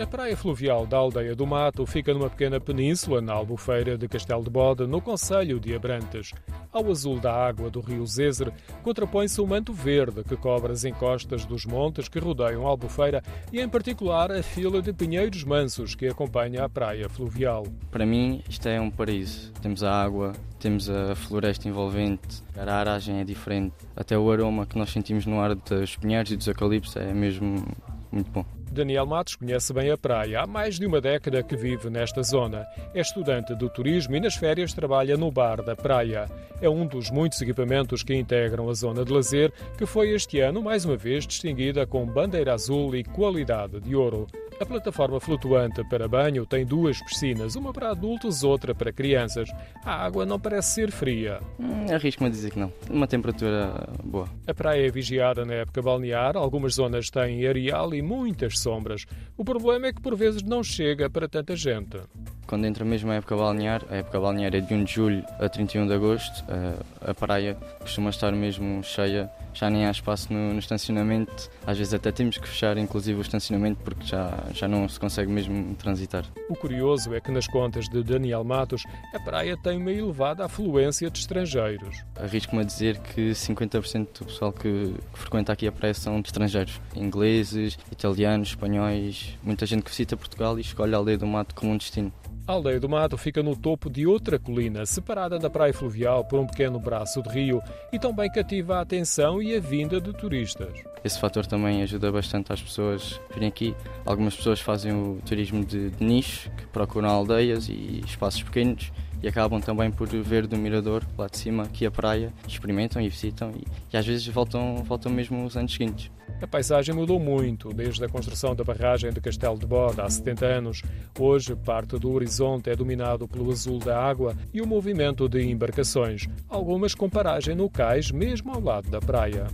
A praia fluvial da Aldeia do Mato fica numa pequena península na albufeira de Castelo de Bode, no Conselho de Abrantes. Ao azul da água do rio Zezer contrapõe-se o manto verde que cobre as encostas dos montes que rodeiam a albufeira e, em particular, a fila de pinheiros mansos que acompanha a praia fluvial. Para mim, isto é um paraíso. Temos a água, temos a floresta envolvente, a aragem é diferente, até o aroma que nós sentimos no ar dos pinheiros e dos eucaliptos é mesmo muito bom. Daniel Matos conhece bem a praia. Há mais de uma década que vive nesta zona. É estudante do turismo e nas férias trabalha no bar da praia. É um dos muitos equipamentos que integram a zona de lazer, que foi este ano mais uma vez distinguida com bandeira azul e qualidade de ouro. A plataforma flutuante para banho tem duas piscinas, uma para adultos, outra para crianças. A água não parece ser fria. Hum, Arrisco-me a dizer que não. Uma temperatura boa. A praia é vigiada na época balnear, algumas zonas têm areal e muitas sombras. O problema é que por vezes não chega para tanta gente. Quando entra mesmo a época balnear, a época balnear é de 1 de julho a 31 de agosto, a, a praia costuma estar mesmo cheia, já nem há espaço no, no, estacionamento, às vezes até temos que fechar inclusive o estacionamento porque já, já não se consegue mesmo transitar. O curioso é que nas contas de Daniel Matos, a praia tem uma elevada afluência de estrangeiros. Arrisco-me a dizer que 50% do pessoal que, que frequenta aqui a praia são de estrangeiros, ingleses, italianos, espanhóis, muita gente que visita Portugal e escolhe a aldeia do mato como um destino. A Aldeia do Mato fica no topo de outra colina, separada da praia fluvial por um pequeno braço de rio e também cativa a atenção e a vinda de turistas. Esse fator também ajuda bastante as pessoas virem aqui. Algumas pessoas fazem o turismo de, de nicho, que procuram aldeias e espaços pequenos e acabam também por ver do mirador lá de cima aqui a praia, experimentam e visitam e, e às vezes voltam, voltam mesmo os anos seguintes. A paisagem mudou muito desde a construção da barragem de Castelo de Bode há 70 anos. Hoje, parte do horizonte é dominado pelo azul da água e o movimento de embarcações, algumas com paragem no cais mesmo ao lado da praia.